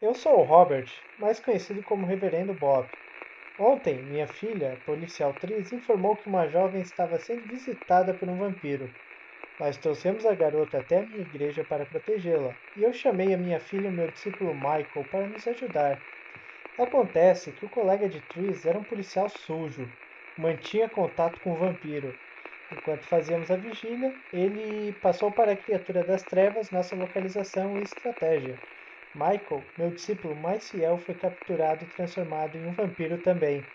Eu sou o Robert, mais conhecido como Reverendo Bob. Ontem, minha filha, policial Tris, informou que uma jovem estava sendo visitada por um vampiro. Nós trouxemos a garota até a minha igreja para protegê-la, e eu chamei a minha filha e meu discípulo Michael para nos ajudar. Acontece que o colega de Tris era um policial sujo, mantinha contato com o vampiro. Enquanto fazíamos a vigília, ele passou para a criatura das trevas nossa localização e estratégia. Michael, meu discípulo mais fiel, foi capturado e transformado em um vampiro também.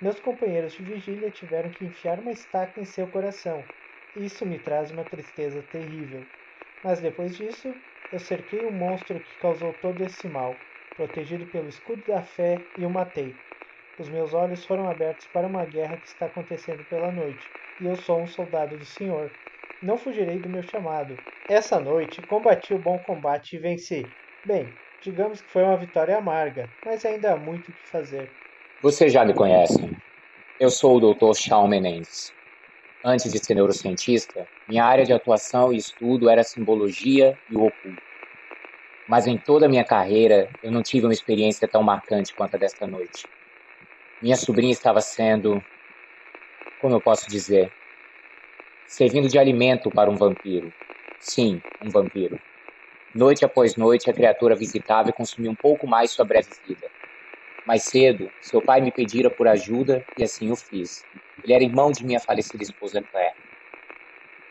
Meus companheiros de vigília tiveram que enfiar uma estaca em seu coração, isso me traz uma tristeza terrível. Mas depois disso, eu cerquei o monstro que causou todo esse mal, protegido pelo escudo da fé, e o matei. Os meus olhos foram abertos para uma guerra que está acontecendo pela noite, e eu sou um soldado do Senhor. Não fugirei do meu chamado. Essa noite combati o bom combate e venci. Bem, digamos que foi uma vitória amarga, mas ainda há muito o que fazer. Você já me conhece. Eu sou o Dr. Shawn Menendez. Antes de ser neurocientista, minha área de atuação e estudo era simbologia e o oculto. Mas em toda a minha carreira, eu não tive uma experiência tão marcante quanto a desta noite. Minha sobrinha estava sendo, como eu posso dizer, servindo de alimento para um vampiro. Sim, um vampiro. Noite após noite, a criatura visitava e consumia um pouco mais sua breve vida. Mais cedo, seu pai me pedira por ajuda e assim o fiz. Ele era irmão de minha falecida esposa Claire.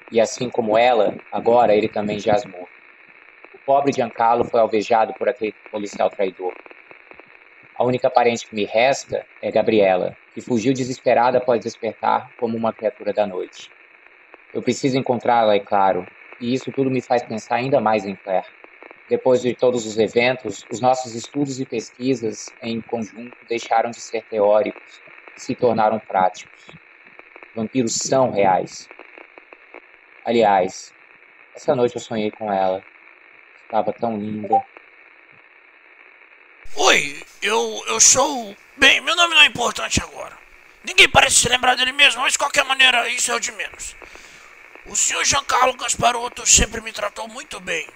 E assim como ela, agora ele também jaz morto. O pobre Giancarlo foi alvejado por aquele policial traidor. A única parente que me resta é Gabriela, que fugiu desesperada após despertar como uma criatura da noite. Eu preciso encontrá-la, é claro, e isso tudo me faz pensar ainda mais em Claire. Depois de todos os eventos, os nossos estudos e pesquisas em conjunto deixaram de ser teóricos e se tornaram práticos. Vampiros são reais. Aliás, essa noite eu sonhei com ela. Estava tão linda. Oi, eu, eu sou. Bem, meu nome não é importante agora. Ninguém parece se lembrar dele mesmo, mas de qualquer maneira, isso é o de menos. O senhor Giancarlo Gasparotto sempre me tratou muito bem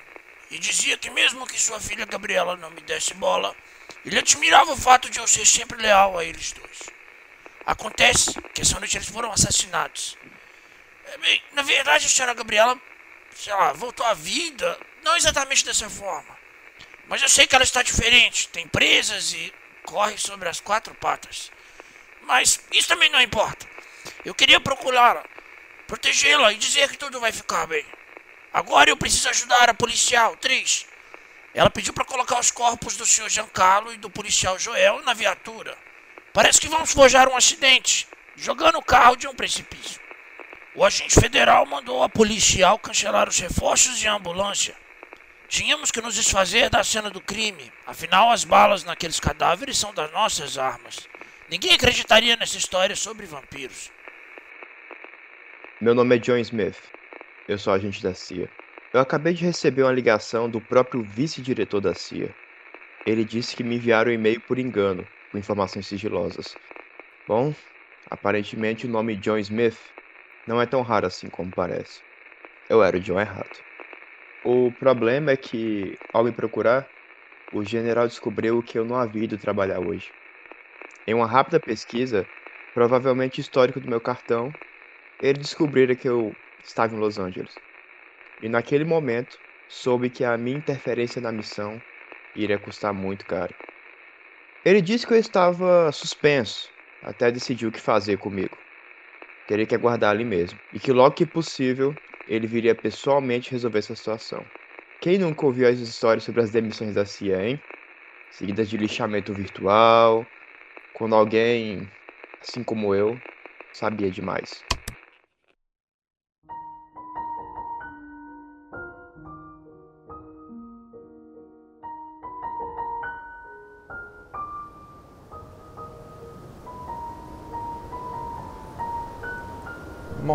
e dizia que mesmo que sua filha Gabriela não me desse bola, ele admirava o fato de eu ser sempre leal a eles dois. Acontece que essa noite eles foram assassinados. É, bem, na verdade, a senhora Gabriela, sei lá, voltou à vida, não exatamente dessa forma. Mas eu sei que ela está diferente, tem presas e corre sobre as quatro patas. Mas isso também não importa. Eu queria procurá-la, protegê-la e dizer que tudo vai ficar bem. Agora eu preciso ajudar a policial, Tris. Ela pediu para colocar os corpos do senhor Giancarlo e do policial Joel na viatura. Parece que vamos forjar um acidente, jogando o carro de um precipício. O agente federal mandou a policial cancelar os reforços e a ambulância. Tínhamos que nos desfazer da cena do crime, afinal as balas naqueles cadáveres são das nossas armas. Ninguém acreditaria nessa história sobre vampiros. Meu nome é John Smith. Eu sou agente da CIA. Eu acabei de receber uma ligação do próprio vice-diretor da CIA. Ele disse que me enviaram um e-mail por engano, com informações sigilosas. Bom, aparentemente o nome John Smith não é tão raro assim como parece. Eu era o John errado. O problema é que, ao me procurar, o general descobriu que eu não havia ido trabalhar hoje. Em uma rápida pesquisa, provavelmente histórico do meu cartão, ele descobriu que eu estava em Los Angeles. E naquele momento, soube que a minha interferência na missão iria custar muito caro. Ele disse que eu estava suspenso, até decidir o que fazer comigo. Teria que aguardar ali mesmo, e que logo que possível ele viria pessoalmente resolver essa situação. Quem nunca ouviu as histórias sobre as demissões da CIA, hein? Seguidas de lixamento virtual, quando alguém, assim como eu, sabia demais.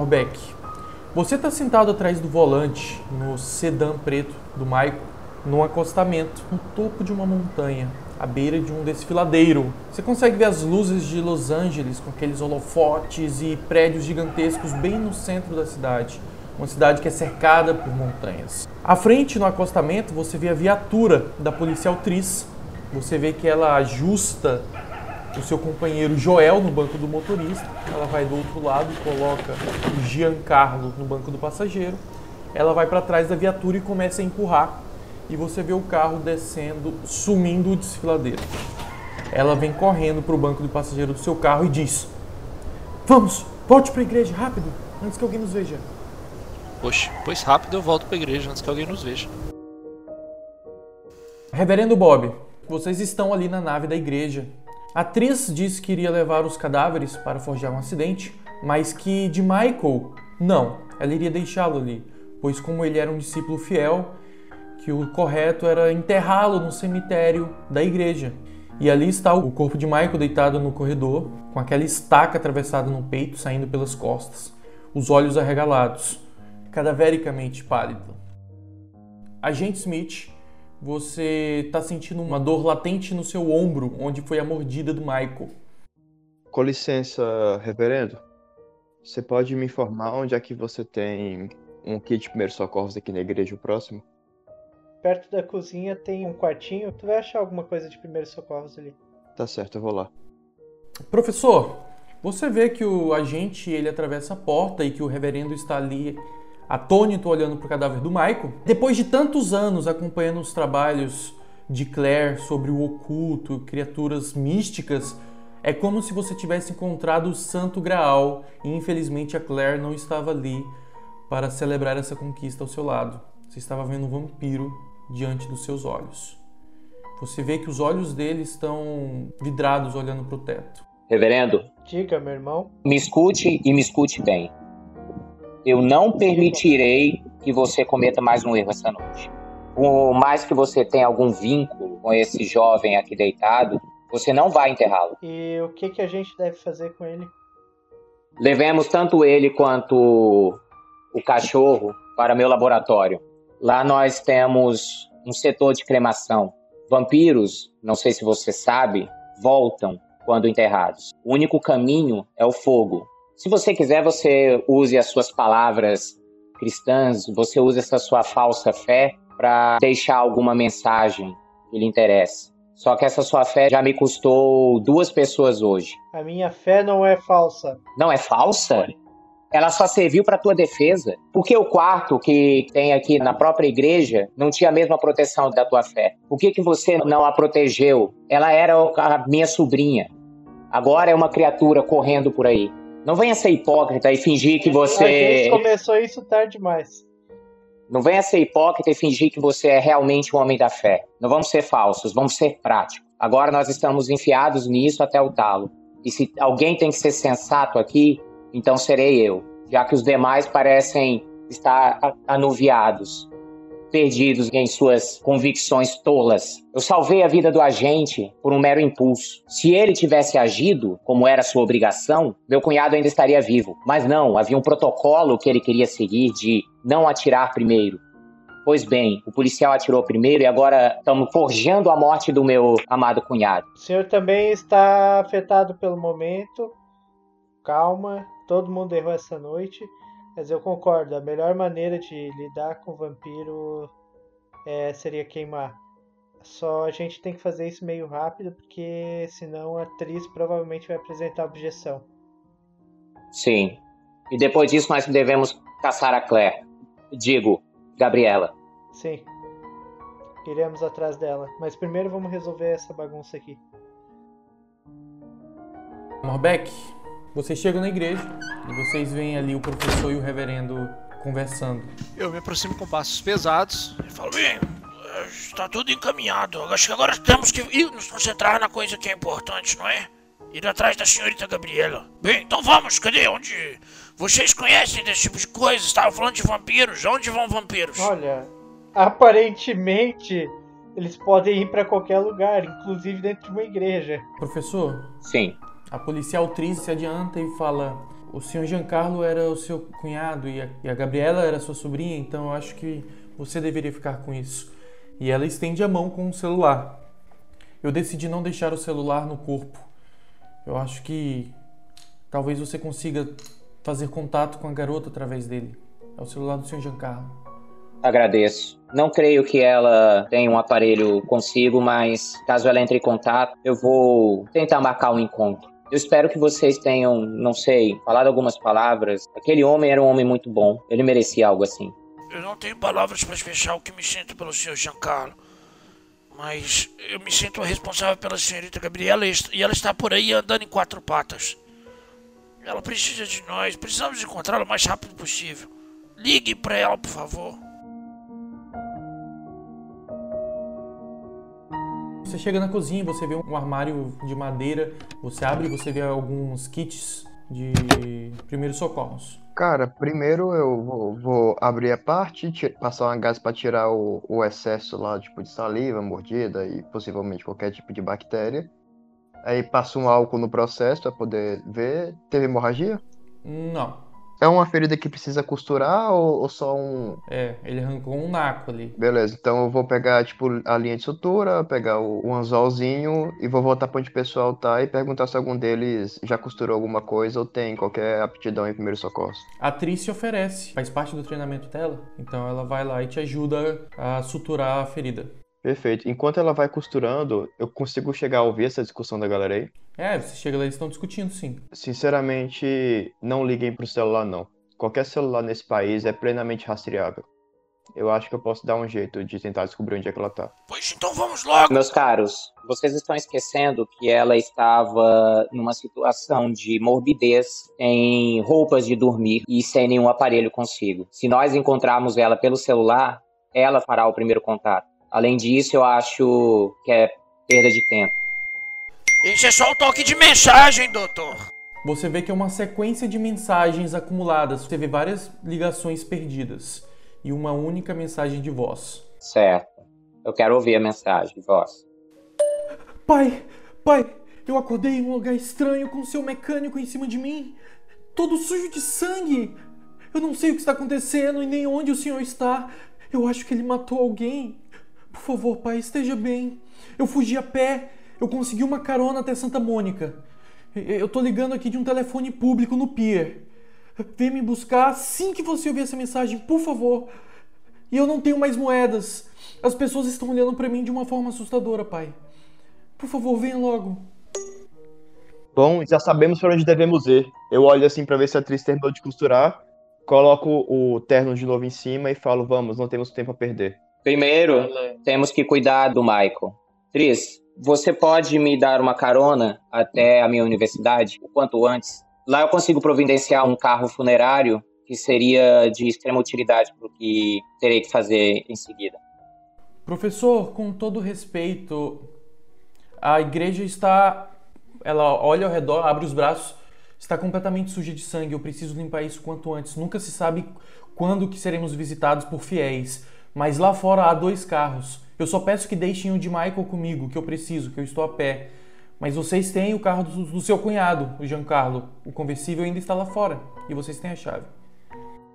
Morbeck, você está sentado atrás do volante no sedã preto do Maico, num acostamento no topo de uma montanha, à beira de um desfiladeiro. Você consegue ver as luzes de Los Angeles com aqueles holofotes e prédios gigantescos bem no centro da cidade. Uma cidade que é cercada por montanhas. À frente, no acostamento, você vê a viatura da policial Tris, Você vê que ela ajusta o seu companheiro Joel no banco do motorista. Ela vai do outro lado e coloca o Giancarlo no banco do passageiro. Ela vai para trás da viatura e começa a empurrar. E você vê o carro descendo, sumindo o desfiladeiro. Ela vem correndo para o banco do passageiro do seu carro e diz: Vamos, volte para a igreja rápido, antes que alguém nos veja. Poxa, pois rápido eu volto para a igreja antes que alguém nos veja. Reverendo Bob, vocês estão ali na nave da igreja. A atriz disse que iria levar os cadáveres para forjar um acidente, mas que de Michael, não, ela iria deixá-lo ali, pois como ele era um discípulo fiel, que o correto era enterrá-lo no cemitério da igreja. E ali está o corpo de Michael deitado no corredor, com aquela estaca atravessada no peito, saindo pelas costas, os olhos arregalados, cadavericamente pálido. Agente Smith, você está sentindo uma dor latente no seu ombro, onde foi a mordida do Michael. Com licença, reverendo. Você pode me informar onde é que você tem um kit de primeiros socorros aqui na igreja próximo? Perto da cozinha tem um quartinho. Tu vai achar alguma coisa de primeiros socorros ali. Tá certo, eu vou lá. Professor, você vê que o agente ele atravessa a porta e que o reverendo está ali atônito olhando para o cadáver do Michael. Depois de tantos anos acompanhando os trabalhos de Claire sobre o oculto, criaturas místicas, é como se você tivesse encontrado o Santo Graal e infelizmente a Claire não estava ali para celebrar essa conquista ao seu lado. Você estava vendo um vampiro diante dos seus olhos. Você vê que os olhos dele estão vidrados olhando para o teto. Reverendo, Diga, meu irmão. me escute e me escute bem. Eu não permitirei que você cometa mais um erro essa noite. Por mais que você tenha algum vínculo com esse jovem aqui deitado, você não vai enterrá-lo. E o que, que a gente deve fazer com ele? Levemos tanto ele quanto o cachorro para meu laboratório. Lá nós temos um setor de cremação. Vampiros, não sei se você sabe, voltam quando enterrados. O único caminho é o fogo. Se você quiser, você use as suas palavras cristãs, você use essa sua falsa fé para deixar alguma mensagem que lhe interesse. Só que essa sua fé já me custou duas pessoas hoje. A minha fé não é falsa. Não é falsa? Ela só serviu para tua defesa. Porque o quarto que tem aqui na própria igreja não tinha a mesma proteção da tua fé? Por que, que você não a protegeu? Ela era a minha sobrinha. Agora é uma criatura correndo por aí. Não venha ser hipócrita e fingir que A você. gente começou isso tarde demais. Não venha ser hipócrita e fingir que você é realmente um homem da fé. Não vamos ser falsos, vamos ser práticos. Agora nós estamos enfiados nisso até o talo. E se alguém tem que ser sensato aqui, então serei eu, já que os demais parecem estar a- anuviados, perdidos em suas convicções tolas. Eu salvei a vida do agente por um mero impulso. Se ele tivesse agido como era sua obrigação, meu cunhado ainda estaria vivo. Mas não, havia um protocolo que ele queria seguir de não atirar primeiro. Pois bem, o policial atirou primeiro e agora estamos forjando a morte do meu amado cunhado. O senhor também está afetado pelo momento. Calma, todo mundo errou essa noite. Mas eu concordo, a melhor maneira de lidar com o vampiro é, seria queimar. Só a gente tem que fazer isso meio rápido, porque senão a atriz provavelmente vai apresentar objeção. Sim. E depois disso nós devemos caçar a Claire. Digo, Gabriela. Sim. Iremos atrás dela. Mas primeiro vamos resolver essa bagunça aqui. Morbeck, vocês chegam na igreja e vocês veem ali o professor e o reverendo conversando. Eu me aproximo com passos pesados. E falo, bem, está tudo encaminhado. Acho que agora temos que ir nos concentrar na coisa que é importante, não é? Ir atrás da senhorita Gabriela. Bem, então vamos, cadê? Onde. Vocês conhecem desse tipo de coisa? Estavam falando de vampiros. Onde vão vampiros? Olha, aparentemente eles podem ir para qualquer lugar, inclusive dentro de uma igreja. Professor, Sim. A policial Tris se adianta e fala: O senhor Giancarlo era o seu cunhado e a, e a Gabriela era sua sobrinha, então eu acho que você deveria ficar com isso. E ela estende a mão com o celular. Eu decidi não deixar o celular no corpo. Eu acho que talvez você consiga fazer contato com a garota através dele. É o celular do senhor Giancarlo. Agradeço. Não creio que ela tenha um aparelho consigo, mas caso ela entre em contato, eu vou tentar marcar um encontro. Eu espero que vocês tenham, não sei, falado algumas palavras. Aquele homem era um homem muito bom. Ele merecia algo assim. Eu não tenho palavras para expressar o que me sinto pelo senhor Giancarlo. Mas eu me sinto responsável pela senhorita Gabriela e ela está por aí andando em quatro patas. Ela precisa de nós, precisamos encontrá-la o mais rápido possível. Ligue para ela, por favor. Você chega na cozinha, você vê um armário de madeira, você abre e você vê alguns kits de primeiros socorros. Cara, primeiro eu vou, vou abrir a parte, passar uma gás para tirar o, o, excesso lá, tipo de saliva, mordida e possivelmente qualquer tipo de bactéria. Aí passo um álcool no processo para poder ver. Teve hemorragia? Não. É uma ferida que precisa costurar ou, ou, só um. É, ele arrancou um naco ali. Beleza, então eu vou pegar, tipo, a linha de sutura, pegar o, o anzolzinho e vou voltar pra onde o pessoal tá e perguntar se algum deles já costurou alguma coisa ou tem qualquer aptidão em primeiro socorro. A atriz se oferece, faz parte do treinamento dela, então ela vai lá e te ajuda a suturar a ferida. Perfeito. Enquanto ela vai costurando, eu consigo chegar a ouvir essa discussão da galera aí? É, você chega lá e eles estão discutindo, sim. Sinceramente, não liguem pro celular, não. Qualquer celular nesse país é plenamente rastreável. Eu acho que eu posso dar um jeito de tentar descobrir onde é que ela tá. Pois então vamos logo! Meus caros, vocês estão esquecendo que ela estava numa situação de morbidez, em roupas de dormir e sem nenhum aparelho consigo. Se nós encontrarmos ela pelo celular, ela fará o primeiro contato. Além disso, eu acho que é perda de tempo. Isso é só o toque de mensagem, doutor. Você vê que é uma sequência de mensagens acumuladas. Você vê várias ligações perdidas e uma única mensagem de voz. Certo. Eu quero ouvir a mensagem de voz. Pai, pai, eu acordei em um lugar estranho com seu mecânico em cima de mim, todo sujo de sangue. Eu não sei o que está acontecendo e nem onde o senhor está. Eu acho que ele matou alguém. Por favor, pai, esteja bem. Eu fugi a pé. Eu consegui uma carona até Santa Mônica. Eu tô ligando aqui de um telefone público no pier. Vem me buscar assim que você ouvir essa mensagem, por favor. E eu não tenho mais moedas. As pessoas estão olhando para mim de uma forma assustadora, pai. Por favor, venha logo. Bom, já sabemos para onde devemos ir. Eu olho assim para ver se a atriz terminou de costurar, coloco o terno de novo em cima e falo: Vamos, não temos tempo a perder. Primeiro, temos que cuidar do Michael. Tris, você pode me dar uma carona até a minha universidade, o quanto antes? Lá eu consigo providenciar um carro funerário que seria de extrema utilidade para o que terei que fazer em seguida. Professor, com todo respeito, a igreja está. Ela olha ao redor, abre os braços, está completamente suja de sangue. Eu preciso limpar isso quanto antes. Nunca se sabe quando que seremos visitados por fiéis. Mas lá fora há dois carros. Eu só peço que deixem o de Michael comigo, que eu preciso, que eu estou a pé. Mas vocês têm o carro do, do seu cunhado, o Giancarlo. O conversível ainda está lá fora. E vocês têm a chave.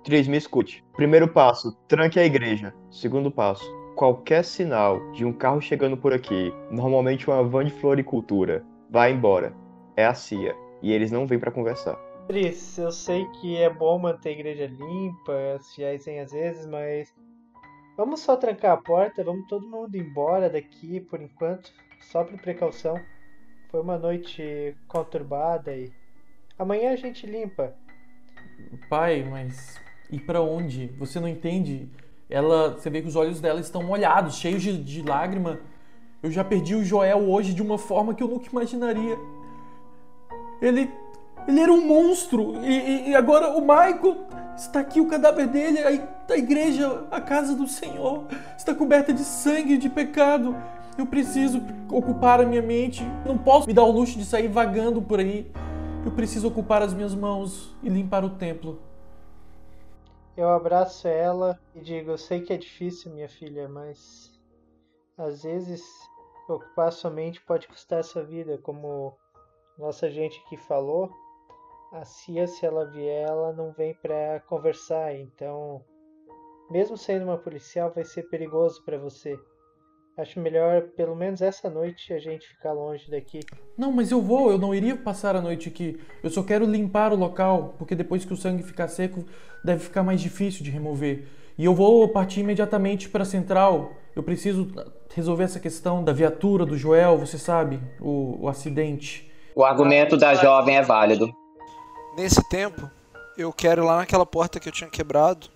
Tris, me escute. Primeiro passo, tranque a igreja. Segundo passo, qualquer sinal de um carro chegando por aqui, normalmente uma van de floricultura, vai embora. É a CIA. E eles não vêm para conversar. Tris, eu sei que é bom manter a igreja limpa, as fiéis às vezes, mas Vamos só trancar a porta, vamos todo mundo embora daqui por enquanto, só por precaução. Foi uma noite conturbada e amanhã a gente limpa. Pai, mas e para onde? Você não entende? Ela, você vê que os olhos dela estão molhados, cheios de, de lágrima. Eu já perdi o Joel hoje de uma forma que eu nunca imaginaria. Ele ele era um monstro. E, e, agora o Michael está aqui, o cadáver dele, a, a igreja, a casa do Senhor, está coberta de sangue de pecado. Eu preciso ocupar a minha mente. Não posso me dar o luxo de sair vagando por aí. Eu preciso ocupar as minhas mãos e limpar o templo. Eu abraço ela e digo: Eu sei que é difícil, minha filha, mas às vezes ocupar sua mente pode custar sua vida, como nossa gente aqui falou a Cia, se ela vier, ela não vem para conversar, então, mesmo sendo uma policial, vai ser perigoso para você. Acho melhor, pelo menos essa noite, a gente ficar longe daqui. Não, mas eu vou, eu não iria passar a noite aqui. Eu só quero limpar o local, porque depois que o sangue ficar seco, deve ficar mais difícil de remover. E eu vou partir imediatamente para a central. Eu preciso resolver essa questão da viatura do Joel, você sabe, o, o acidente. O argumento da jovem é válido. Nesse tempo, eu quero ir lá naquela porta que eu tinha quebrado,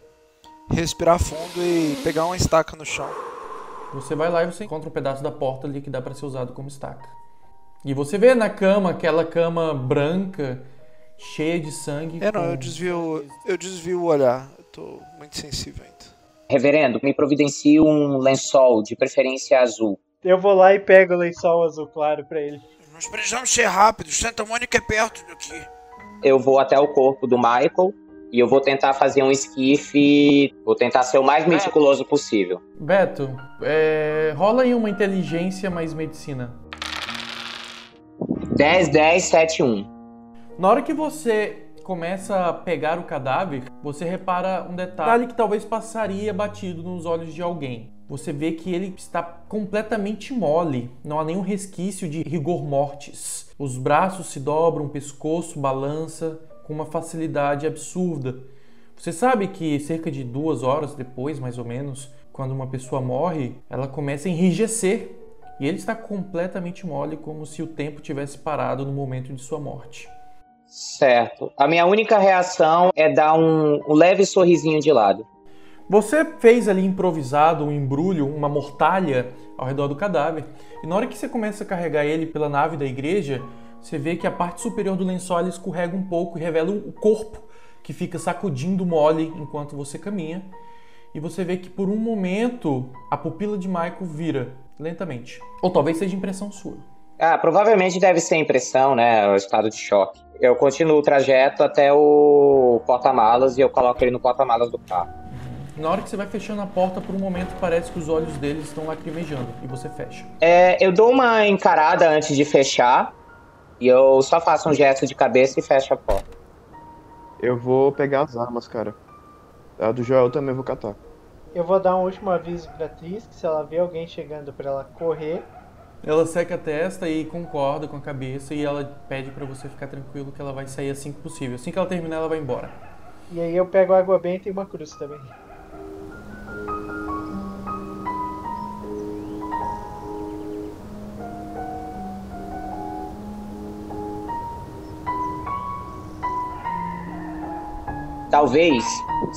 respirar fundo e pegar uma estaca no chão. Você vai lá e você encontra um pedaço da porta ali que dá para ser usado como estaca. E você vê na cama, aquela cama branca, cheia de sangue. É, não, com- eu desvio, eu desvio o olhar. Eu tô muito sensível ainda. Reverendo, me providencie um lençol, de preferência azul. Eu vou lá e pego o lençol azul claro pra ele. Nós precisamos ser rápidos. Santa Mônica é perto daqui. Eu vou até o corpo do Michael e eu vou tentar fazer um esquife. Vou tentar ser o mais meticuloso possível. Beto, é, rola aí uma inteligência mais medicina. 10, 10, 7, 1. Na hora que você começa a pegar o cadáver, você repara um detalhe que talvez passaria batido nos olhos de alguém. Você vê que ele está completamente mole, não há nenhum resquício de rigor mortis. Os braços se dobram, o pescoço balança com uma facilidade absurda. Você sabe que cerca de duas horas depois, mais ou menos, quando uma pessoa morre, ela começa a enrijecer e ele está completamente mole, como se o tempo tivesse parado no momento de sua morte. Certo. A minha única reação é dar um, um leve sorrisinho de lado. Você fez ali improvisado um embrulho, uma mortalha ao redor do cadáver, e na hora que você começa a carregar ele pela nave da igreja, você vê que a parte superior do lençol escorrega um pouco e revela o corpo que fica sacudindo mole enquanto você caminha. E você vê que por um momento a pupila de Michael vira lentamente. Ou talvez seja impressão sua. Ah, provavelmente deve ser impressão, né? O estado de choque. Eu continuo o trajeto até o porta-malas e eu coloco ele no porta-malas do carro. Na hora que você vai fechando a porta, por um momento parece que os olhos deles estão lacrimejando e você fecha. É, eu dou uma encarada antes de fechar e eu só faço um gesto de cabeça e fecho a porta. Eu vou pegar as armas, cara. A do Joel também vou catar. Eu vou dar um último aviso pra Tris, que se ela vê alguém chegando pra ela correr. Ela seca a testa e concorda com a cabeça e ela pede pra você ficar tranquilo que ela vai sair assim que possível. Assim que ela terminar, ela vai embora. E aí eu pego água benta e uma cruz também. Talvez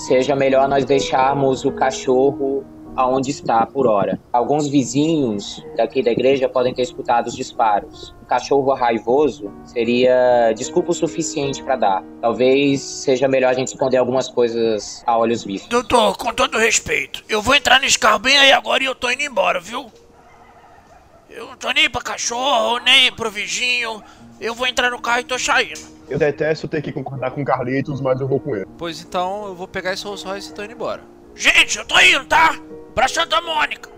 seja melhor nós deixarmos o cachorro aonde está por hora. Alguns vizinhos daqui da igreja podem ter escutado os disparos. Um cachorro raivoso seria desculpa o suficiente para dar. Talvez seja melhor a gente esconder algumas coisas a olhos vistos. Doutor, com todo respeito, eu vou entrar nesse carro bem aí agora e eu tô indo embora, viu? Eu não tô nem pra cachorro, nem pro vizinho. Eu vou entrar no carro e tô saindo. Eu detesto ter que concordar com Carlitos, mas eu vou com ele. Pois então, eu vou pegar esse Rolls Royce e tô indo embora. Gente, eu tô indo, tá? Pra Santa Mônica.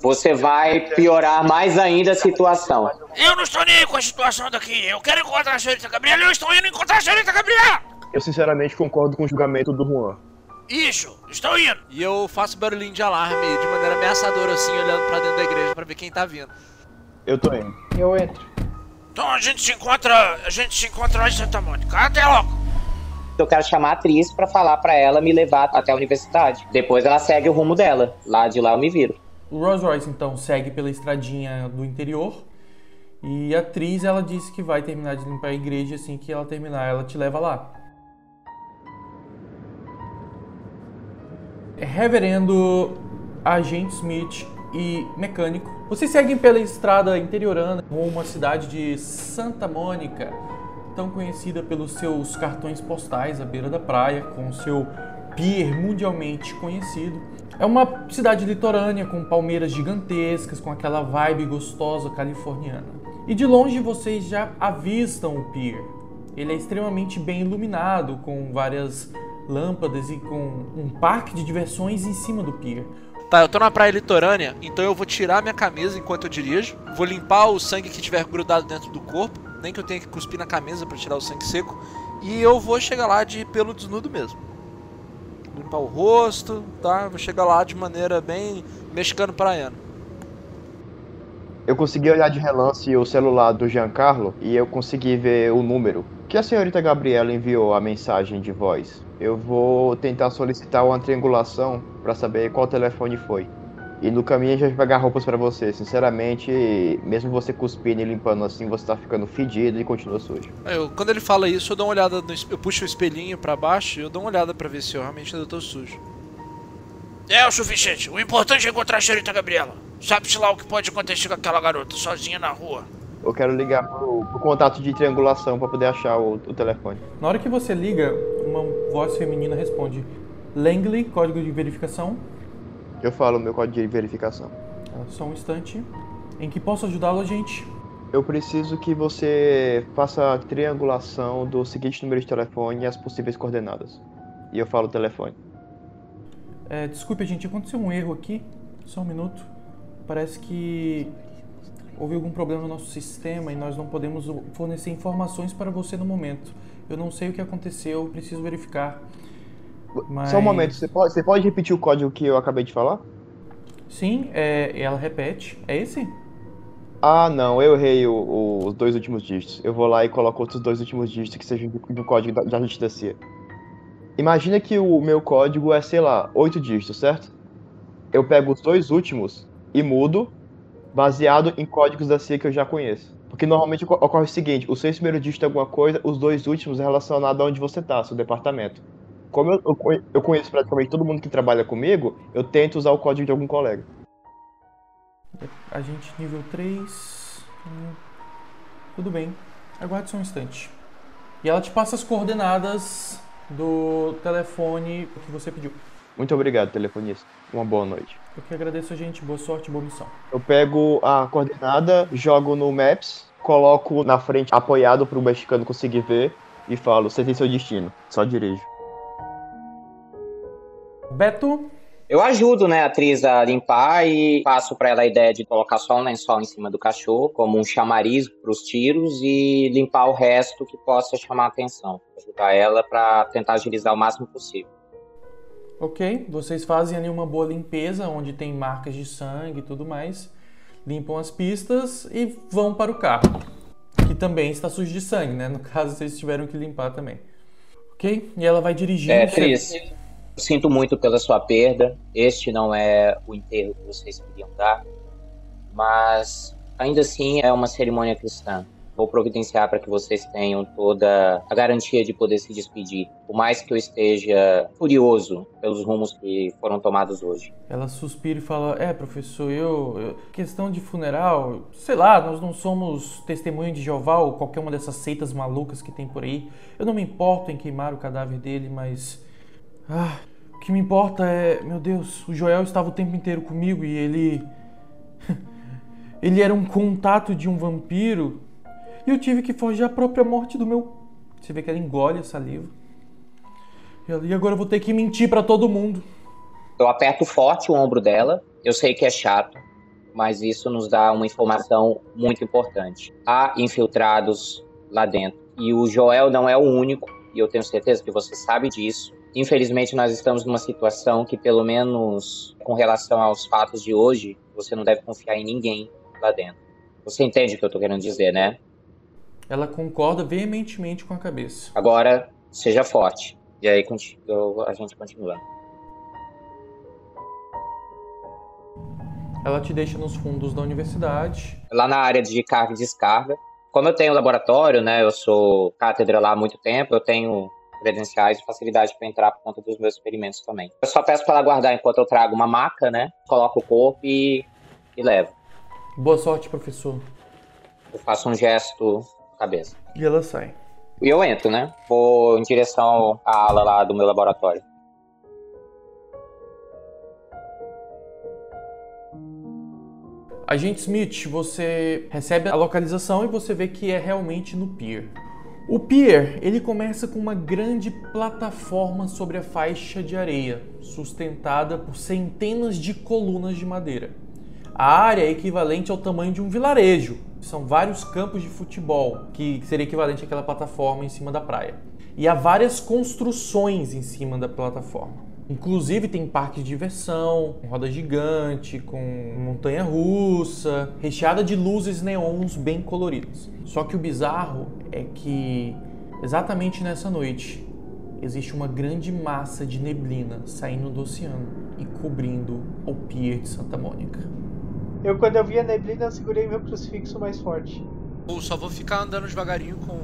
Você vai piorar mais ainda a situação. Eu não estou nem aí com a situação daqui. Eu quero encontrar a senhorita Gabriela. Eu estou indo encontrar a senhorita Gabriela. Eu sinceramente concordo com o julgamento do Juan. Isso, estou indo. E eu faço barulhinho de alarme de maneira ameaçadora, assim, olhando pra dentro da igreja pra ver quem tá vindo. Eu tô indo. Eu entro. Então a gente se encontra, a gente se encontra lá em Santa Mônica. Até logo. Eu quero chamar a atriz para falar para ela me levar até a universidade. Depois ela segue o rumo dela. Lá de lá eu me viro. O Rolls Royce então segue pela estradinha do interior e a atriz ela disse que vai terminar de limpar a igreja assim que ela terminar, ela te leva lá. Reverendo Agente Smith e mecânico, vocês seguem pela estrada interiorana rumo à cidade de Santa Mônica, tão conhecida pelos seus cartões postais à beira da praia, com seu pier mundialmente conhecido. É uma cidade litorânea com palmeiras gigantescas, com aquela vibe gostosa californiana. E de longe vocês já avistam o pier. Ele é extremamente bem iluminado, com várias lâmpadas e com um parque de diversões em cima do pier. Tá, eu tô na praia litorânea, então eu vou tirar minha camisa enquanto eu dirijo. Vou limpar o sangue que tiver grudado dentro do corpo, nem que eu tenha que cuspir na camisa pra tirar o sangue seco. E eu vou chegar lá de pelo desnudo mesmo. Limpar o rosto, tá? Vou chegar lá de maneira bem mexicano praiano. Eu consegui olhar de relance o celular do Giancarlo e eu consegui ver o número que a senhorita Gabriela enviou a mensagem de voz. Eu vou tentar solicitar uma triangulação pra saber qual telefone foi. E no caminho a gente vai pegar roupas pra você. Sinceramente, mesmo você cuspindo e limpando assim, você tá ficando fedido e continua sujo. Eu, quando ele fala isso, eu dou uma olhada, no, eu puxo o espelhinho pra baixo e eu dou uma olhada pra ver se eu realmente ainda tô sujo. É o suficiente. O importante é encontrar a senhorita Gabriela. Sabe-se lá o que pode acontecer com aquela garota sozinha na rua. Eu quero ligar pro, pro contato de triangulação pra poder achar o, o telefone. Na hora que você liga, uma voz feminina responde: Langley, código de verificação. Eu falo o meu código de verificação. Ah, Só um instante. Em que posso ajudá-lo, gente? Eu preciso que você faça a triangulação do seguinte número de telefone e as possíveis coordenadas. E eu falo o telefone. É, desculpe, gente, aconteceu um erro aqui. Só um minuto. Parece que houve algum problema no nosso sistema e nós não podemos fornecer informações para você no momento. Eu não sei o que aconteceu, eu preciso verificar. Mas... Só um momento, você pode, você pode repetir o código que eu acabei de falar? Sim, é, ela repete. É esse? Ah, não, eu errei o- o- os dois últimos dígitos. Eu vou lá e coloco outros dois últimos dígitos que sejam do, do código da, da gente da CIA. Imagina que o meu código é, sei lá, oito dígitos, certo? Eu pego os dois últimos e mudo, baseado em códigos da CIA que eu já conheço. Porque normalmente oco- ocorre o seguinte: os seis primeiros dígitos é alguma coisa, os dois últimos é relacionado a onde você tá, seu departamento. Como eu, eu conhe- eu conheço praticamente todo mundo que trabalha comigo, eu tento usar o código de algum colega. Agente nível 3. Hum, tudo bem. Aguarde só um instante. E ela te passa as coordenadas do telefone que você pediu. Muito obrigado, telefonista. Uma boa noite. Eu que agradeço, gente. Boa sorte, boa missão. Eu pego a coordenada, jogo no Maps, coloco na frente apoiado para o mexicano conseguir ver e falo: você tem seu destino, só dirige. Beto, Eu ajudo, né, a atriz a limpar e passo pra ela a ideia de colocar só um lençol em cima do cachorro, como um chamariz pros tiros e limpar o resto que possa chamar a atenção. Ajudar ela pra tentar agilizar o máximo possível. ok. Vocês fazem ali uma boa limpeza, onde tem marcas de sangue e tudo mais. Limpam as pistas e vão para o carro. Que também está sujo de sangue, né? No caso, vocês tiveram que limpar também. Ok? E ela vai dirigindo. É, atriz, eu sinto muito pela sua perda. Este não é o enterro que vocês queriam dar, mas ainda assim é uma cerimônia cristã. Vou providenciar para que vocês tenham toda a garantia de poder se despedir, por mais que eu esteja furioso pelos rumos que foram tomados hoje. Ela suspira e fala: É, professor, eu, Questão de funeral, sei lá, nós não somos testemunho de Jeová ou qualquer uma dessas seitas malucas que tem por aí. Eu não me importo em queimar o cadáver dele, mas. Ah, o que me importa é. Meu Deus, o Joel estava o tempo inteiro comigo e ele. ele era um contato de um vampiro e eu tive que forjar a própria morte do meu. Você vê que ela engole a saliva. E agora eu vou ter que mentir pra todo mundo. Eu aperto forte o ombro dela. Eu sei que é chato, mas isso nos dá uma informação muito importante. Há infiltrados lá dentro. E o Joel não é o único, e eu tenho certeza que você sabe disso. Infelizmente, nós estamos numa situação que, pelo menos com relação aos fatos de hoje, você não deve confiar em ninguém lá dentro. Você entende o que eu tô querendo dizer, né? Ela concorda veementemente com a cabeça. Agora, seja forte. E aí a gente continua. Ela te deixa nos fundos da universidade. lá na área de carga e descarga. Como eu tenho laboratório, né, eu sou cátedra lá há muito tempo, eu tenho credenciais e facilidade para entrar por conta dos meus experimentos também. Eu só peço para ela guardar enquanto eu trago uma maca, né, coloco o corpo e, e levo. Boa sorte, professor. Eu faço um gesto cabeça. E ela sai. E eu entro, né, vou em direção à ala lá do meu laboratório. Agente Smith, você recebe a localização e você vê que é realmente no pier. O pier, ele começa com uma grande plataforma sobre a faixa de areia, sustentada por centenas de colunas de madeira. A área é equivalente ao tamanho de um vilarejo. São vários campos de futebol, que seria equivalente àquela plataforma em cima da praia. E há várias construções em cima da plataforma. Inclusive tem parque de diversão, roda gigante, com montanha russa, recheada de luzes neons bem coloridas. Só que o bizarro é que exatamente nessa noite existe uma grande massa de neblina saindo do oceano e cobrindo o pier de Santa Mônica. Eu, quando eu vi a neblina, eu segurei meu crucifixo mais forte. Eu só vou ficar andando devagarinho com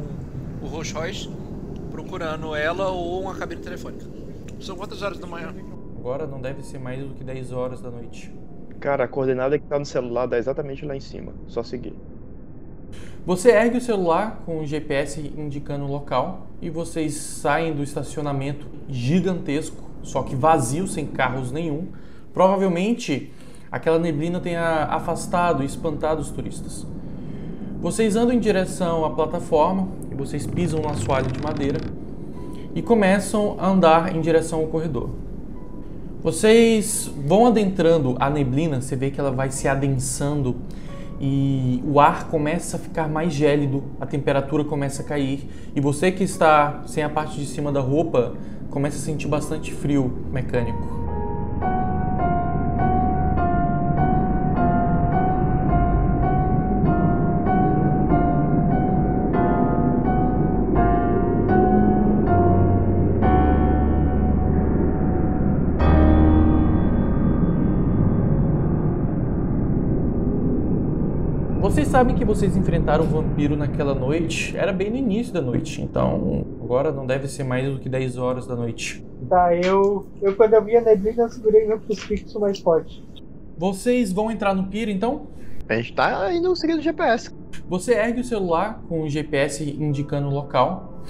o Rolls Royce, procurando ela ou uma cabine telefônica. São quantas horas da manhã? Agora não deve ser mais do que 10 horas da noite. Cara, a coordenada que tá no celular dá exatamente lá em cima. Só seguir. Você ergue o celular com o GPS indicando o local e vocês saem do estacionamento gigantesco, só que vazio, sem carros nenhum. Provavelmente aquela neblina tenha afastado e espantado os turistas. Vocês andam em direção à plataforma e vocês pisam no assoalho de madeira e começam a andar em direção ao corredor. Vocês vão adentrando a neblina, você vê que ela vai se adensando e o ar começa a ficar mais gélido, a temperatura começa a cair e você que está sem a parte de cima da roupa começa a sentir bastante frio mecânico. Sabem que vocês enfrentaram o vampiro naquela noite, era bem no início da noite, então agora não deve ser mais do que 10 horas da noite. Tá, eu, eu quando eu vi a neblina, eu segurei meu crucifixo mais forte. Vocês vão entrar no pier então? A gente tá indo seguindo o GPS. Você ergue o celular com o GPS indicando o local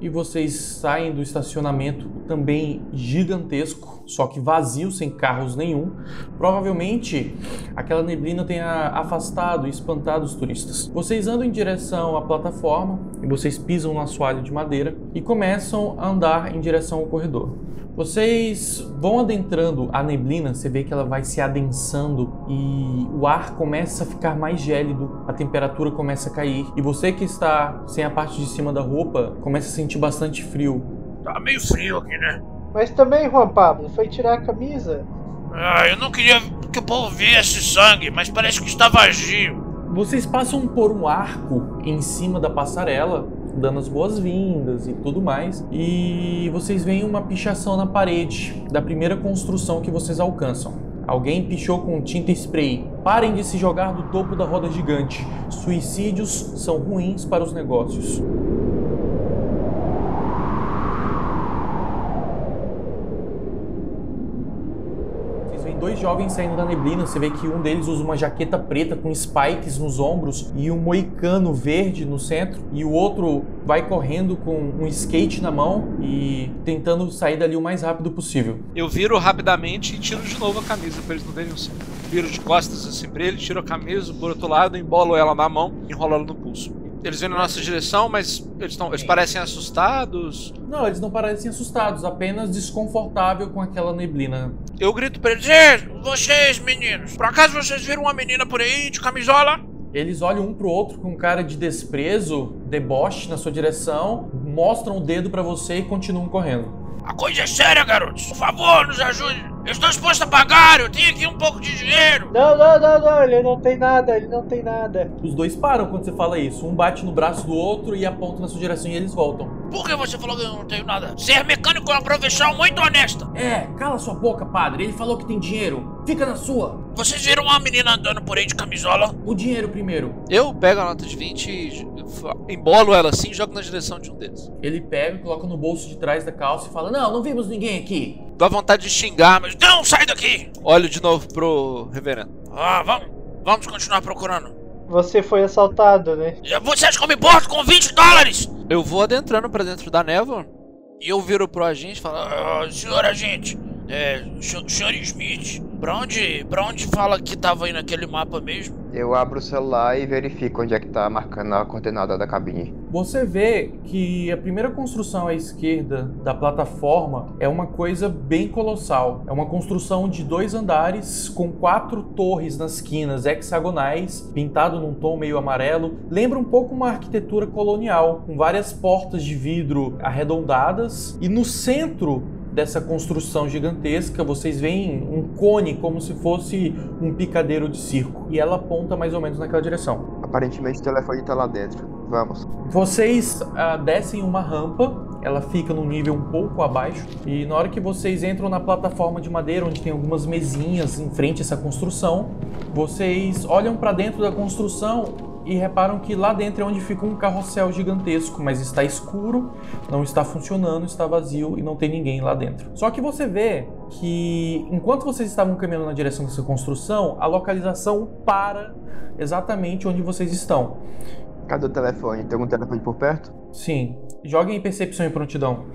e vocês saem do estacionamento também gigantesco, só que vazio, sem carros nenhum. Provavelmente aquela neblina tenha afastado e espantado os turistas. Vocês andam em direção à plataforma e vocês pisam no assoalho de madeira e começam a andar em direção ao corredor. Vocês vão adentrando a neblina, você vê que ela vai se adensando e o ar começa a ficar mais gélido, a temperatura começa a cair e você que está sem a parte de cima da roupa começa a sentir bastante frio. Tá meio frio aqui, né? Mas também, Juan Pablo, foi tirar a camisa. Ah, eu não queria que o povo viesse sangue, mas parece que está vazio. Vocês passam por um arco em cima da passarela, dando as boas-vindas e tudo mais, e vocês veem uma pichação na parede da primeira construção que vocês alcançam. Alguém pichou com tinta spray. Parem de se jogar do topo da roda gigante. Suicídios são ruins para os negócios. Vocês veem dois jovens saindo da neblina. Você vê que um deles usa uma jaqueta preta com spikes nos ombros e um moicano verde no centro. E o outro vai correndo com um skate na mão e tentando sair dali o mais rápido possível. Eu viro rapidamente e tiro de novo a camisa pra eles não verem o. Viro de costas assim pra ele, tiro a camisa por outro lado, embolo ela na mão e enrolo ela no pulso. Eles vêm na nossa direção, mas eles, tão, eles parecem assustados. Não, eles não parecem assustados, apenas desconfortável com aquela neblina. Eu grito pra eles: Ei, vocês meninos, por acaso vocês viram uma menina por aí de camisola? Eles olham um pro outro com cara de desprezo, deboche na sua direção, mostram o dedo pra você e continuam correndo. A coisa é séria, garotos. Por favor, nos ajude. Eu estou disposto a pagar, eu tenho aqui um pouco de dinheiro. Não, não, não, não, ele não tem nada, ele não tem nada. Os dois param quando você fala isso. Um bate no braço do outro e aponta na sua direção e eles voltam. Por que você falou que eu não tenho nada? Ser mecânico é uma profissão muito honesta. É, cala sua boca, padre. Ele falou que tem dinheiro. Fica na sua. Vocês viram uma menina andando por aí de camisola? O dinheiro primeiro. Eu pego a nota de 20 e embolo ela assim e jogo na direção de um deles. Ele pega, coloca no bolso de trás da calça e fala: Não, não vimos ninguém aqui. Dá vontade de xingar, mas. Não, sai daqui! Olho de novo pro reverendo. Ah, vamos, vamos continuar procurando. Você foi assaltado, né? Você acha que eu me importo com 20 dólares? Eu vou adentrando pra dentro da névoa e eu viro pro agente e falo: ah, Senhor agente, é, senhor Smith, pra onde, pra onde fala que tava aí naquele mapa mesmo? Eu abro o celular e verifico onde é que tá marcando a coordenada da cabine. Você vê que a primeira construção à esquerda da plataforma é uma coisa bem colossal. É uma construção de dois andares com quatro torres nas quinas hexagonais, pintado num tom meio amarelo. Lembra um pouco uma arquitetura colonial, com várias portas de vidro arredondadas e no centro dessa construção gigantesca, vocês veem um cone como se fosse um picadeiro de circo. E ela aponta mais ou menos naquela direção. Aparentemente o telefone tá lá dentro. Vamos. Vocês ah, descem uma rampa, ela fica num nível um pouco abaixo. E na hora que vocês entram na plataforma de madeira, onde tem algumas mesinhas em frente a essa construção, vocês olham para dentro da construção e reparam que lá dentro é onde fica um carrossel gigantesco, mas está escuro, não está funcionando, está vazio e não tem ninguém lá dentro. Só que você vê que enquanto vocês estavam caminhando na direção dessa construção, a localização para exatamente onde vocês estão. Cadê o telefone? Tem algum telefone por perto? Sim. Joguem em percepção e prontidão.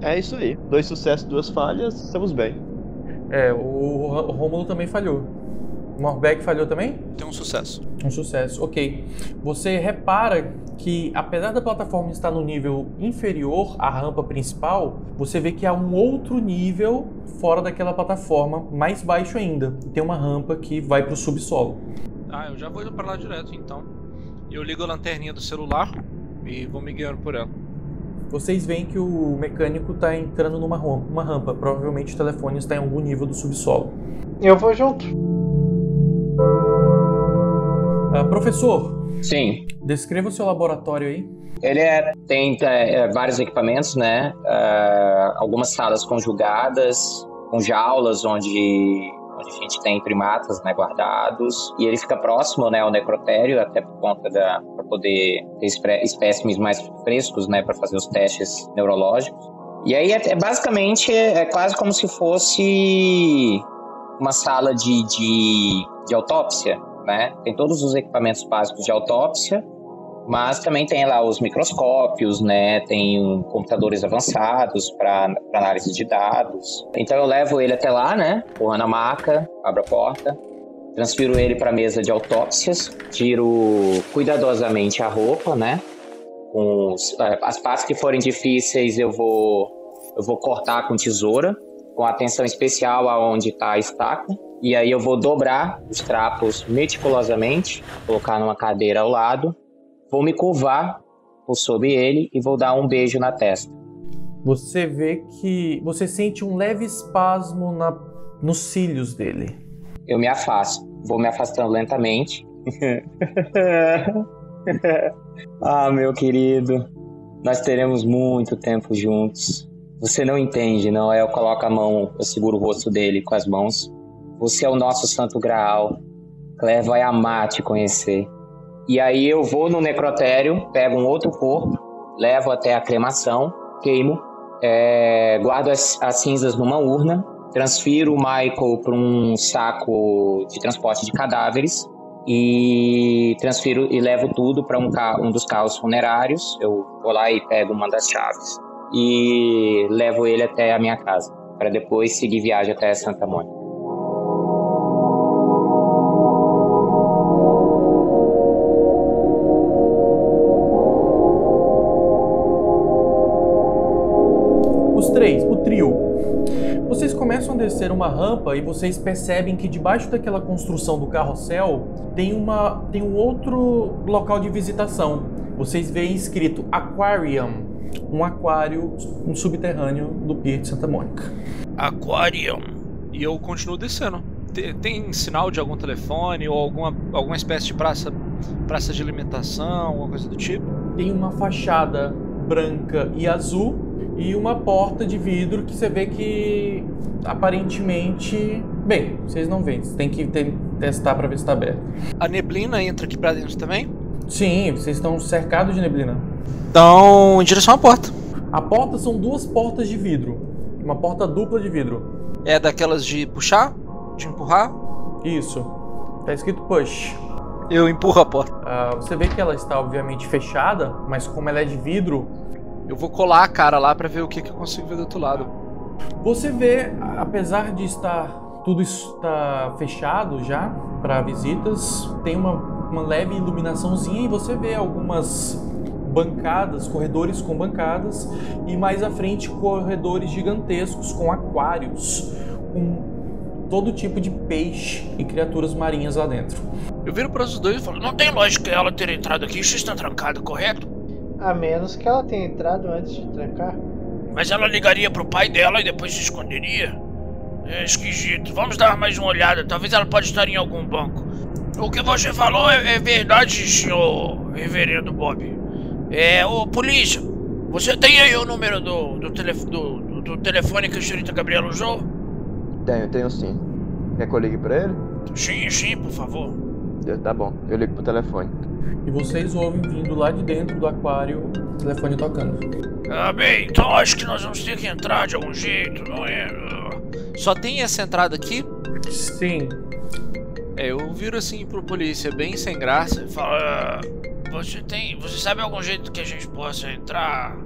É isso aí. Dois sucessos, duas falhas, estamos bem. É, o, o Rômulo também falhou. O Morbeck falhou também? Tem um sucesso. Um sucesso, ok. Você repara que, apesar da plataforma estar no nível inferior à rampa principal, você vê que há um outro nível fora daquela plataforma, mais baixo ainda. Tem uma rampa que vai para o subsolo. Ah, eu já vou indo pra lá direto então. Eu ligo a lanterninha do celular e vou me guiando por ela. Vocês veem que o mecânico está entrando numa ram- uma rampa. Provavelmente o telefone está em algum nível do subsolo. Eu vou junto. Ah, professor, Sim. descreva o seu laboratório aí. Ele é- tem é, vários equipamentos, né? Ah, algumas salas conjugadas, com jaulas onde, onde a gente tem primatas né, guardados. E ele fica próximo né, ao necrotério, até por conta da. para poder ter espé- espécimes mais frescos, né? Para fazer os testes neurológicos. E aí, é, é basicamente, é quase como se fosse uma sala de, de, de autópsia, né? Tem todos os equipamentos básicos de autópsia, mas também tem lá os microscópios, né? Tem computadores avançados para análise de dados. Então eu levo ele até lá, né? Porra na maca, abro a porta, transfiro ele para a mesa de autópsias, tiro cuidadosamente a roupa, né? Com os- eh, as partes que forem difíceis eu vou eu vou cortar com tesoura, com atenção especial aonde está a estaca. E aí eu vou dobrar os trapos meticulosamente, colocar numa cadeira ao lado vou me curvar por sobre ele e vou dar um beijo na testa. Você vê que você sente um leve espasmo na, nos cílios dele. Eu me afasto, vou me afastando lentamente. ah, meu querido, nós teremos muito tempo juntos. Você não entende, não é? Eu coloco a mão, eu seguro o rosto dele com as mãos. Você é o nosso santo graal. Claire vai amar te conhecer. E aí eu vou no necrotério, pego um outro corpo, levo até a cremação, queimo, é, guardo as, as cinzas numa urna, transfiro o Michael para um saco de transporte de cadáveres e transfiro e levo tudo para um, um dos carros funerários. Eu vou lá e pego uma das chaves e levo ele até a minha casa para depois seguir viagem até Santa Mônica. Uma rampa e vocês percebem que debaixo daquela construção do carrossel tem, uma, tem um outro local de visitação. Vocês veem escrito Aquarium, um aquário um subterrâneo do Pier de Santa Mônica. Aquarium. E eu continuo descendo. Te- Tem sinal de algum telefone ou alguma, alguma espécie de praça, praça de alimentação, alguma coisa do tipo? Tem uma fachada branca e azul e uma porta de vidro que você vê que aparentemente. Bem, vocês não veem, vocês têm que te- testar para ver se está aberto. A neblina entra aqui pra dentro também? Sim, vocês estão cercados de neblina. Então, em direção à porta. A porta são duas portas de vidro. Uma porta dupla de vidro. É daquelas de puxar? De empurrar? Isso. Tá escrito push. Eu empurro a porta. Ah, você vê que ela está obviamente fechada, mas como ela é de vidro, Eu vou colar a cara lá pra ver o que, que eu consigo ver do outro lado. você vê, apesar de estar tudo está fechado já para visitas, tem uma, uma leve iluminaçãozinha e você vê algumas bancadas, corredores com bancadas e mais à frente corredores gigantescos com aquários com todo tipo de peixe e criaturas marinhas lá dentro. Eu viro para os dois e falo: Não tem lógica ela ter entrado aqui, isso está trancado, correto? A menos que ela tenha entrado antes de trancar. Mas ela ligaria pro pai dela e depois se esconderia? É esquisito. Vamos dar mais uma olhada. Talvez ela pode estar em algum banco. O que você falou é, é verdade, senhor reverendo Bob. É, ô polícia. Você tem aí o número do, do, telef do, do, do telefone que o senhorita Gabriela usou? Tenho, tenho sim. Quer que eu ligue pra ele? Sim, sim, por favor. Eu- Tá bom, eu ligo pro telefone. E vocês ouvem vindo lá de dentro do aquário o telefone tocando. Ah, bem, então acho que nós vamos ter que entrar de algum jeito, não é? Só tem essa entrada aqui? Sim. É, eu viro assim pro polícia, bem sem graça. Fala, você tem. Você sabe algum jeito que a gente possa entrar?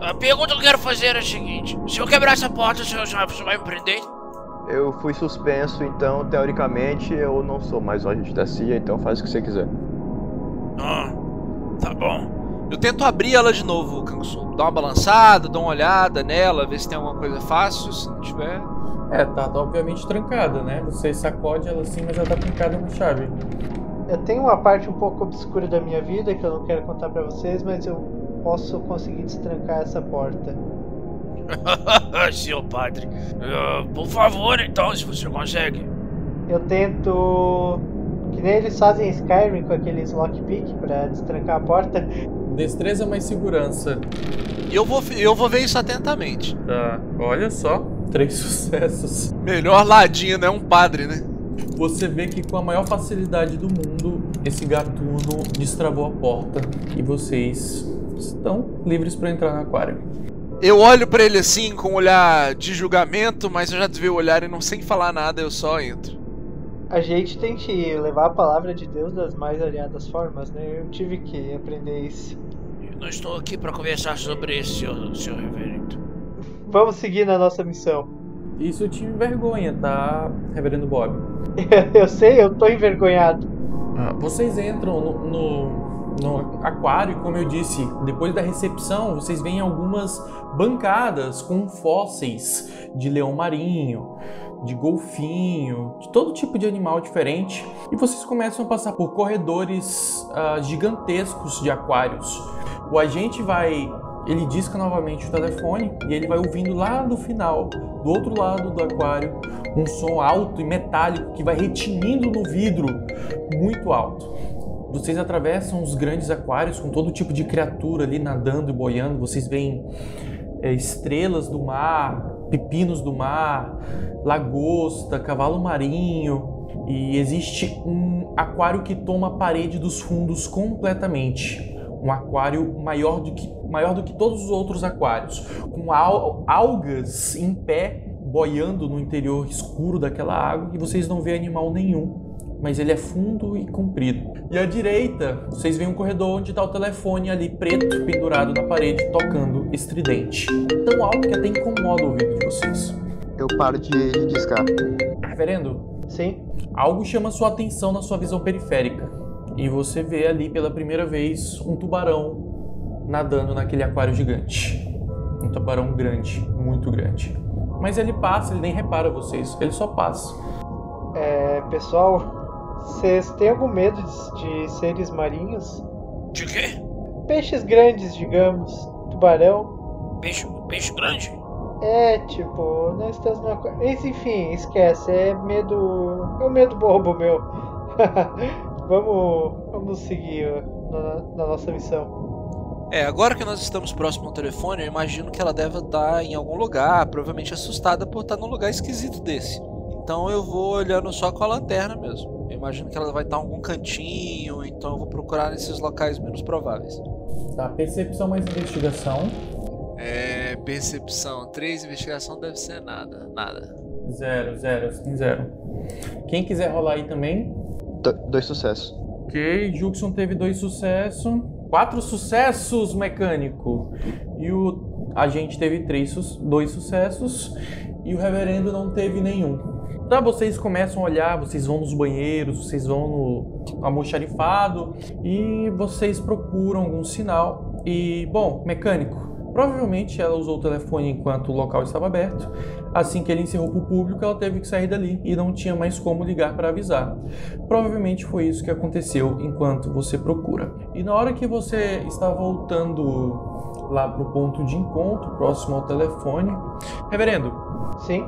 A pergunta que eu quero fazer é a seguinte: se eu quebrar essa porta, o senhor vai me prender? Eu fui suspenso, então, teoricamente, eu não sou mais o agente da CIA, então faz o que você quiser. Ah, tá bom. Eu tento abrir ela de novo, Kangsu. Dá uma balançada, dou uma olhada nela, ver se tem alguma coisa fácil. Se não tiver. É, tá, tá obviamente trancada, né? Você sacode ela assim, mas ela tá trancada na chave. Eu tenho uma parte um pouco obscura da minha vida que eu não quero contar pra vocês, mas eu posso conseguir destrancar essa porta. Senhor padre. Ah, por favor, então, se você consegue. Eu tento. Que nem eles fazem em Skyrim com aqueles lockpick pra destrancar a porta. Destreza mais segurança. Eu vou, eu vou ver isso atentamente. Tá, olha só. Três sucessos. Melhor ladinho, né? Um padre, né? Você vê que com a maior facilidade do mundo, esse gatuno destravou a porta e vocês estão livres pra entrar no aquário. Eu olho pra ele assim com um olhar de julgamento, mas eu já desvio o olhar e não sem falar nada, eu só entro. A gente tem que levar a palavra de Deus das mais variadas formas, né? Eu tive que aprender isso. Eu não estou aqui para conversar sobre isso, senhor, senhor reverendo. Vamos seguir na nossa missão. Isso te envergonha, tá, Reverendo Bob? eu sei, eu tô envergonhado. Ah, vocês entram no, no, no aquário, como eu disse, depois da recepção, vocês veem algumas bancadas com fósseis de leão marinho, de golfinho, de todo tipo de animal diferente. E vocês começam a passar por corredores ah, gigantescos de aquários. O agente vai. Ele disca novamente o telefone e ele vai ouvindo lá do final, do outro lado do aquário, um som alto e metálico que vai retinindo no vidro muito alto. Vocês atravessam os grandes aquários com todo tipo de criatura ali nadando e boiando. Vocês veem é, estrelas do mar, pepinos do mar, lagosta, cavalo marinho. E existe um aquário que toma a parede dos fundos completamente. Um aquário maior do que, maior do que todos os outros aquários, com al algas em pé boiando no interior escuro daquela água e vocês não vê animal nenhum, mas ele é fundo e comprido. E à direita, vocês veem um corredor onde está o telefone ali preto pendurado na parede tocando estridente. Tão alto que até incomoda o ouvido de vocês. Eu paro de, de discar. Reverendo, Sim? algo chama sua atenção na sua visão periférica e você vê ali pela primeira vez um tubarão nadando naquele aquário gigante. Um tubarão grande, muito grande. Mas ele passa, ele nem repara vocês, ele só passa. É, pessoal, vocês têm algum medo de, de seres marinhos? De quê? Peixes grandes, digamos. Tubarão. Peixe, peixe grande? É, tipo, nós estamos numa. co- Mas, Enfim, esquece, é medo. É um medo bobo meu. vamos, vamos seguir na, na nossa missão. É, agora que nós estamos próximo ao telefone, eu imagino que ela deve estar em algum lugar, provavelmente assustada por estar num lugar esquisito desse. Então eu vou olhando só com a lanterna mesmo. Eu imagino que ela vai estar em algum cantinho, então eu vou procurar nesses locais menos prováveis. Tá, percepção mais investigação. É, percepção 3, investigação deve ser nada, nada. Zero, zero, sim, zero. Quem quiser rolar aí também. Do- dois sucessos. Ok, Juxon teve dois sucessos. Quatro sucessos, mecânico. E o agente teve três, dois sucessos. E o reverendo não teve nenhum. Tá, vocês começam a olhar, vocês vão nos banheiros, vocês vão no almoxarifado e vocês procuram algum sinal. E, bom, mecânico. Provavelmente ela usou o telefone enquanto o local estava aberto. Assim que ele encerrou para o público, ela teve que sair dali e não tinha mais como ligar para avisar. Provavelmente foi isso que aconteceu enquanto você procura. E na hora que você está voltando lá para o ponto de encontro, próximo ao telefone, Reverendo, Sim?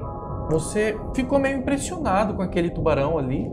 Você ficou meio impressionado com aquele tubarão ali.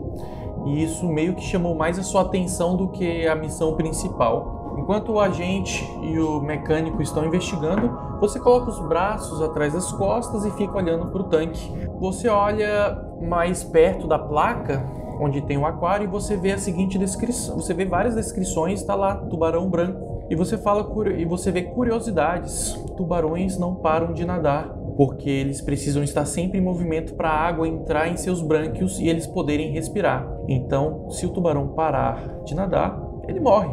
E isso meio que chamou mais a sua atenção do que a missão principal. Enquanto o agente e o mecânico estão investigando, você coloca os braços atrás das costas e fica olhando para o tanque. Você olha mais perto da placa onde tem um aquário e você vê a seguinte descrição. Você vê várias descrições, está lá tubarão branco. E você fala e você vê curiosidades. Tubarões não param de nadar porque eles precisam estar sempre em movimento para a água entrar em seus brânquios e eles poderem respirar. Então, se o tubarão parar de nadar, ele morre.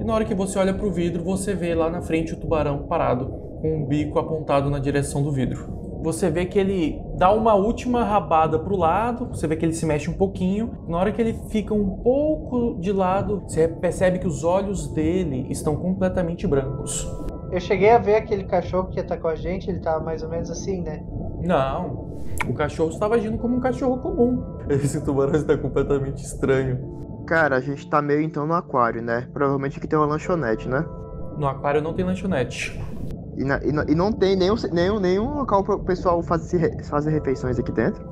E na hora que você olha para o vidro, você vê lá na frente o tubarão parado, com o bico apontado na direção do vidro. Você vê que ele dá uma última rabada para o lado, você vê que ele se mexe um pouquinho. Na hora que ele fica um pouco de lado, você percebe que os olhos dele estão completamente brancos. Eu cheguei a ver aquele cachorro que atacou a gente, ele tava mais ou menos assim, né? Não, o cachorro estava agindo como um cachorro comum. Esse tubarão está completamente estranho. Cara, a gente tá meio então no aquário, né? Provavelmente aqui tem uma lanchonete, né? No aquário não tem lanchonete. E, na, e, e não tem nenhum, nenhum, nenhum local para o pessoal fazer, fazer refeições aqui dentro?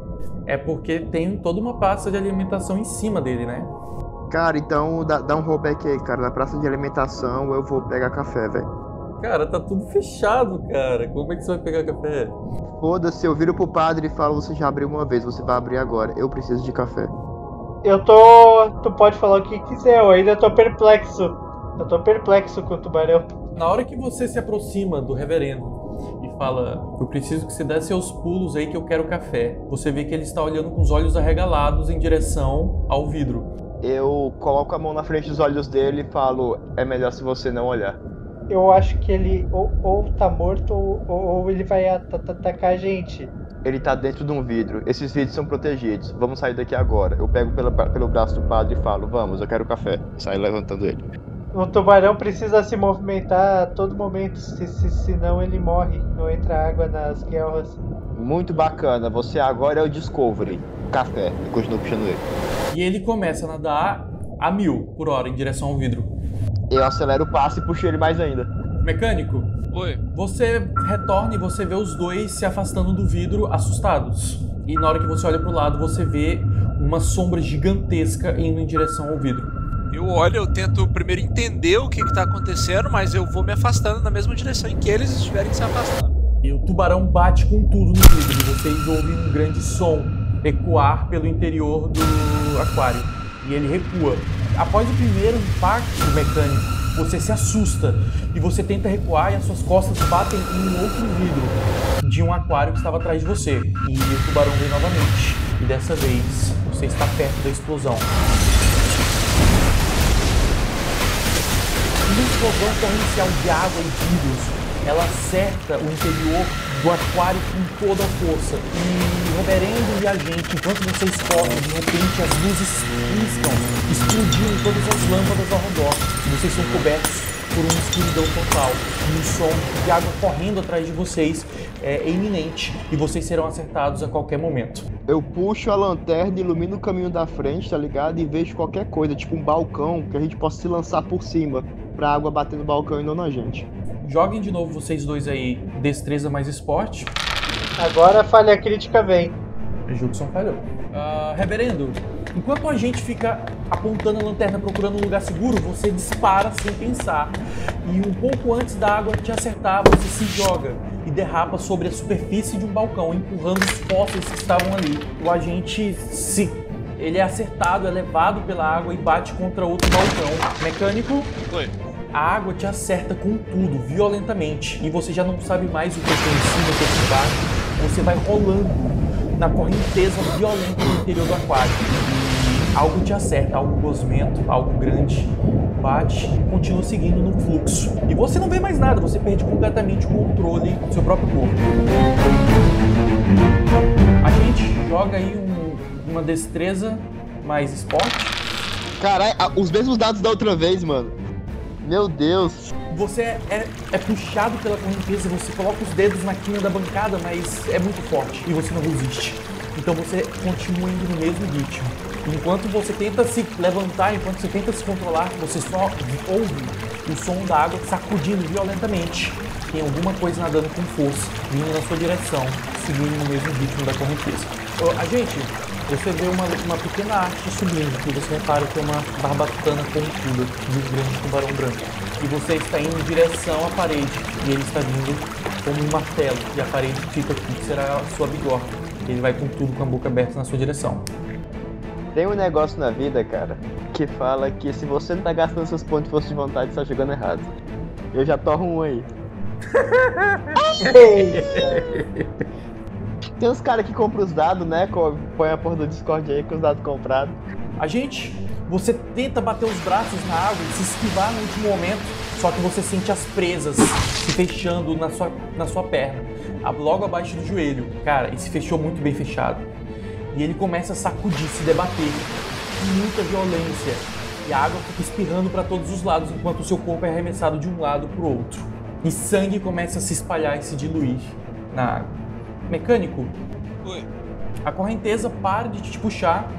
É porque tem toda uma praça de alimentação em cima dele, né? Cara, então dá, dá um rollback aí, cara. Na praça de alimentação eu vou pegar café, velho. Cara, tá tudo fechado, cara. Como é que você vai pegar café? Foda-se, eu viro pro padre e falo: você já abriu uma vez, você vai abrir agora. Eu preciso de café. Eu tô. Tu pode falar o que quiser, eu ainda tô perplexo. Eu tô perplexo com o tubarão. Na hora que você se aproxima do reverendo e fala: Eu preciso que você dê seus pulos aí que eu quero café. Você vê que ele está olhando com os olhos arregalados em direção ao vidro. Eu coloco a mão na frente dos olhos dele e falo: É melhor se você não olhar eu acho que ele ou, ou tá morto ou, ou ele vai atacar a gente. Ele tá dentro de um vidro. Esses vidros são protegidos. Vamos sair daqui agora. Eu pego pela, pelo braço do padre e falo: Vamos, eu quero café. Sai levantando ele. O tubarão precisa se movimentar a todo momento, se, se, senão ele morre. Não entra água nas guerras. Muito bacana. Você agora é o Discovery. Café. E continuo puxando ele. E ele começa a nadar a mil por hora em direção ao vidro. Eu acelero o passo e puxo ele mais ainda. Mecânico. Oi. Você retorna e você vê os dois se afastando do vidro, assustados. E na hora que você olha pro lado, você vê uma sombra gigantesca indo em direção ao vidro. Eu olho, eu tento primeiro entender o que, está acontecendo, mas eu vou me afastando na mesma direção em que eles estiverem se afastando. E o tubarão bate com tudo no vidro e vocês ouvem um grande som ecoar pelo interior do aquário. E ele recua. Após o primeiro impacto mecânico, você se assusta e você tenta recuar e as suas costas batem em um outro vidro de um aquário que estava atrás de você. E o tubarão vem novamente. E dessa vez você está perto da explosão. Uma explosão torrencial de água e vidros ela acerta o interior do aquário com toda a força. E reverendo e a gente, enquanto vocês correm, de repente as luzes piscam, explodindo todas as lâmpadas ao redor. E vocês são cobertos por uma escuridão total. E um som de água correndo atrás de vocês é iminente. E vocês serão acertados a qualquer momento. Eu puxo a lanterna, ilumino o caminho da frente, tá ligado? E vejo qualquer coisa, tipo um balcão, que a gente possa se lançar por cima. Pra água bater no balcão e não na gente. Joguem de novo vocês dois aí, destreza mais esporte. Agora a falha crítica vem. Judson falhou. Uh, reverendo, enquanto a gente fica apontando a lanterna procurando um lugar seguro, você dispara sem pensar. E um pouco antes da água te acertar, você se joga e derrapa sobre a superfície de um balcão, empurrando os fósseis que estavam ali. O agente se. Ele é acertado, é levado pela água e bate contra outro balcão. Mecânico. Oi a água te acerta com tudo, violentamente, e você já não sabe mais o que é em cima, o que é embaixo. Você vai rolando na correnteza violenta no interior do aquário. Algo te acerta, algo gosmento, algo grande, bate e continua seguindo no fluxo. E você não vê mais nada, você perde completamente o controle do seu próprio corpo. A gente joga aí um, uma destreza mais esporte. Caralho, os mesmos dados da outra vez, mano. Meu Deus. Você é, é, é, puxado pela correnteza, você coloca os dedos na quina da bancada, mas é muito forte e você não resiste. Então você continua indo no mesmo ritmo. Enquanto você tenta se levantar, enquanto você tenta se controlar, você só ouve o som da água sacudindo violentamente. Tem alguma coisa nadando com força, vindo na sua direção, seguindo no mesmo ritmo da correnteza. A gente, Você vê uma, uma pequena arte subindo, que você repara que é uma barbatana pontuda de um grande tubarão branco. E você está indo em direção à parede, e ele está vindo como um martelo, e a parede fica aqui, que será a sua bigorna. Ele vai com tudo com a boca aberta na sua direção. Tem um negócio na vida, cara, que fala que se você não tá gastando seus pontos de força de vontade, você tá jogando errado. Eu já torro um aí. Tem uns caras que compram os dados, né? Põe a porra do Discord aí com os dados comprados. A gente, você tenta bater os braços na água e se esquivar no último momento, só que você sente as presas se fechando na sua, na sua perna, logo abaixo do joelho. Cara, e se fechou muito bem fechado. E ele começa a sacudir, se debater, com muita violência. E a água fica espirrando para todos os lados, enquanto o seu corpo é arremessado de um lado para o outro. E sangue começa a se espalhar e se diluir na água. Mecânico, Oi. a correnteza para de te puxar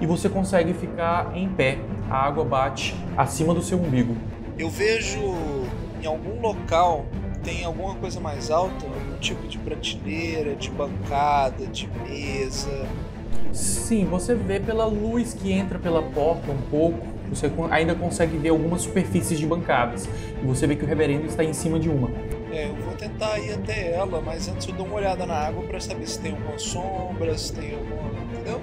e você consegue ficar em pé. A água bate acima do seu umbigo. Eu vejo em algum local tem alguma coisa mais alta, algum tipo de prateleira, de bancada, de mesa. Sim, você vê pela luz que entra pela porta um pouco. Você ainda consegue ver algumas superfícies de bancadas. E você vê que o reverendo está em cima de uma. É, eu vou tentar ir até ela, mas antes eu dou uma olhada na água pra saber se tem alguma sombra, se tem alguma. Entendeu?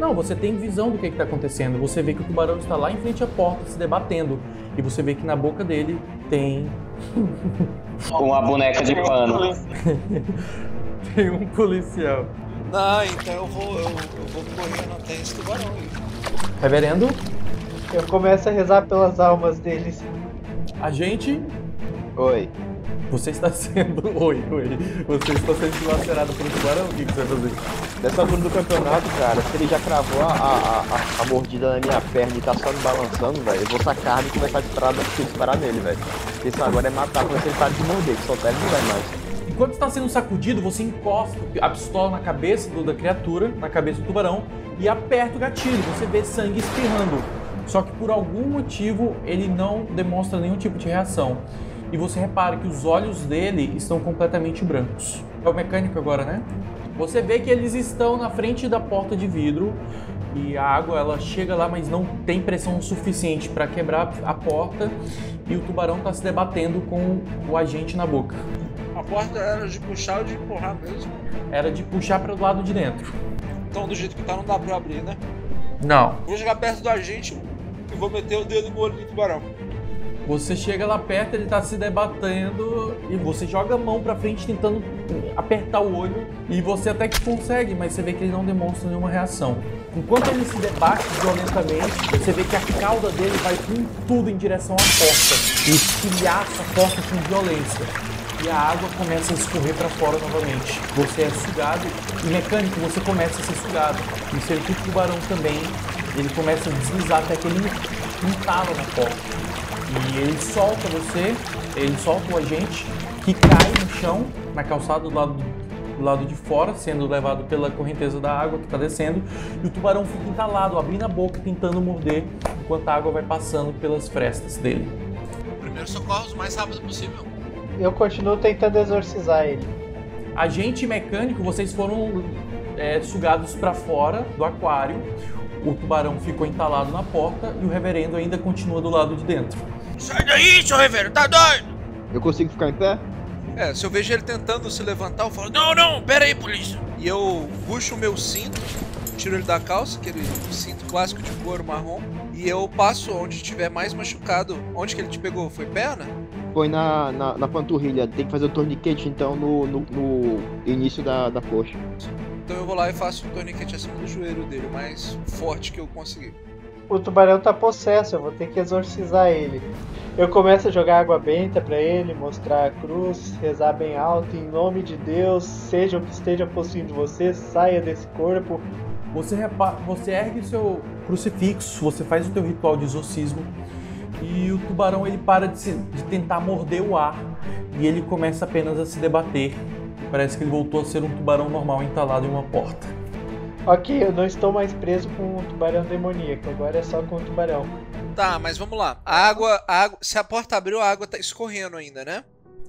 Não, você tem visão do que está acontecendo. Você vê que o tubarão está lá em frente à porta se debatendo. E você vê que na boca dele tem. Uma boneca de pano. tem um policial. Não, então eu vou, eu, eu vou correndo até esse tubarão aí. Reverendo, Eu começo a rezar pelas almas deles. a gente Oi. Você está sendo. Oi, oi. Você está sendo dilacerado por um tubarão? O que você vai fazer? Nessa altura do campeonato, cara, se ele já cravou a, a, a, a mordida na minha perna e tá só me balançando, velho, eu vou sacar e começar a disparar, disparar nele, velho. Porque Isso agora é matar quando ele para de morder, que soltar ele não vai mais. Enquanto está sendo sacudido, você encosta a pistola na cabeça do- da criatura, na cabeça do tubarão, e aperta o gatilho. Você vê sangue espirrando. Só que por algum motivo ele não demonstra nenhum tipo de reação. E você repara que os olhos dele estão completamente brancos. É o mecânico agora, né? Você vê que eles estão na frente da porta de vidro e a água ela chega lá, mas não tem pressão suficiente para quebrar a porta e o tubarão está se debatendo com o agente na boca. A porta era de puxar ou de empurrar mesmo. Era de puxar para o lado de dentro. Então do jeito que tá não dá pra abrir, né? Não. Vou chegar perto do agente e vou meter o dedo no olho do tubarão. Você chega lá perto, ele tá se debatendo e você joga a mão pra frente tentando apertar o olho e você até que consegue, mas você vê que ele não demonstra nenhuma reação. Enquanto ele se debate violentamente, você vê que a cauda dele vai com tudo em direção à porta e estilhaça a porta com violência. E a água começa a escorrer para fora novamente. Você é sugado e mecânico você começa a ser sugado. E o tubarão também, ele começa a deslizar até que ele entala na porta. E ele solta você, ele solta o agente, que cai no chão, na calçada do lado, do lado de fora, sendo levado pela correnteza da água que está descendo, e o tubarão fica entalado, abrindo a boca, tentando morder, enquanto a água vai passando pelas frestas dele. Primeiro socorros o mais rápido possível. Eu continuo tentando exorcizar ele. Agente mecânico, vocês foram é, sugados para fora do aquário, o tubarão ficou entalado na porta e o reverendo ainda continua do lado de dentro. Sai daí, seu reverendo, tá doido? Eu consigo ficar em pé? É, se eu vejo ele tentando se levantar, eu falo, Não, não, pera aí, polícia. E eu puxo o meu cinto, tiro ele da calça, aquele cinto clássico de couro marrom, e eu passo onde tiver mais machucado. Onde que ele te pegou? Foi perna? Põe na, na, na panturrilha, tem que fazer o torniquete então no, no, no início da, da coxa. Então eu vou lá e faço um torniquete acima do joelho dele, o mais forte que eu conseguir. O tubarão tá possesso, eu vou ter que exorcizar ele. Eu começo a jogar água benta pra ele, mostrar a cruz, rezar bem alto, em nome de Deus, seja o que esteja possuindo você, saia desse corpo. Você, você ergue seu crucifixo, você faz o teu ritual de exorcismo e o tubarão ele para de, se- de tentar morder o ar e ele começa apenas a se debater. Parece que ele voltou a ser um tubarão normal entalado em uma porta. Ok, eu não estou mais preso com o tubarão demoníaco, agora é só com o tubarão. Tá, mas vamos lá. A água, a água, se a porta abriu, a água tá escorrendo ainda, né?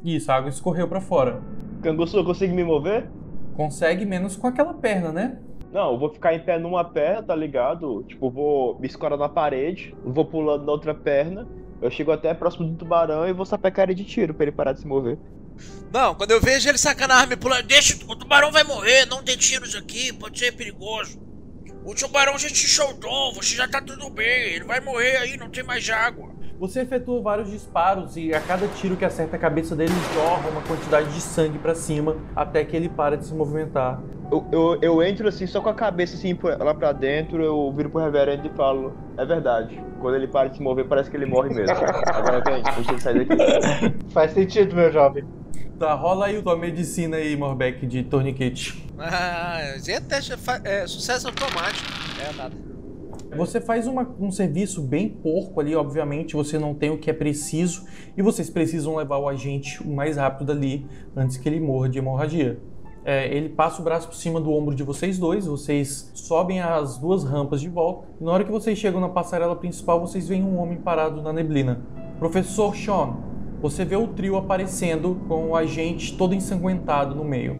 Isso, a água escorreu para fora. Canguçu, eu consigo me mover? Consegue menos com aquela perna, né? Não, eu vou ficar em pé numa perna, tá ligado? Tipo, vou me escorar na parede, vou pulando na outra perna. Eu chego até próximo do tubarão e vou sapecar ele de tiro pra ele parar de se mover. Não, quando eu vejo ele sacando a arma e pulando, deixa, o tubarão vai morrer, não tem tiros aqui, pode ser perigoso. O tubarão já te soltou, você já tá tudo bem, ele vai morrer aí, não tem mais água. Você efetua vários disparos e a cada tiro que acerta a cabeça dele jorra uma quantidade de sangue pra cima até que ele para de se movimentar. Eu, eu, eu entro assim, só com a cabeça assim lá pra dentro, eu viro pro reverendo e falo, é verdade. Quando ele para de se mover, parece que ele morre mesmo. Agora vem, a gente tem que sair daqui. Faz sentido, meu jovem. Tá, rola aí tua medicina aí, Morbeck, de torniquete. Ah, é teste, é, sucesso automático. É nada. Você faz uma- um serviço bem porco ali, obviamente, você não tem o que é preciso e vocês precisam levar o agente o mais rápido dali antes que ele morra de hemorragia. É, ele passa o braço por cima do ombro de vocês dois, vocês sobem as duas rampas de volta. E na hora que vocês chegam na passarela principal, vocês veem um homem parado na neblina. Professor Sean, você vê o trio aparecendo com o agente todo ensanguentado no meio.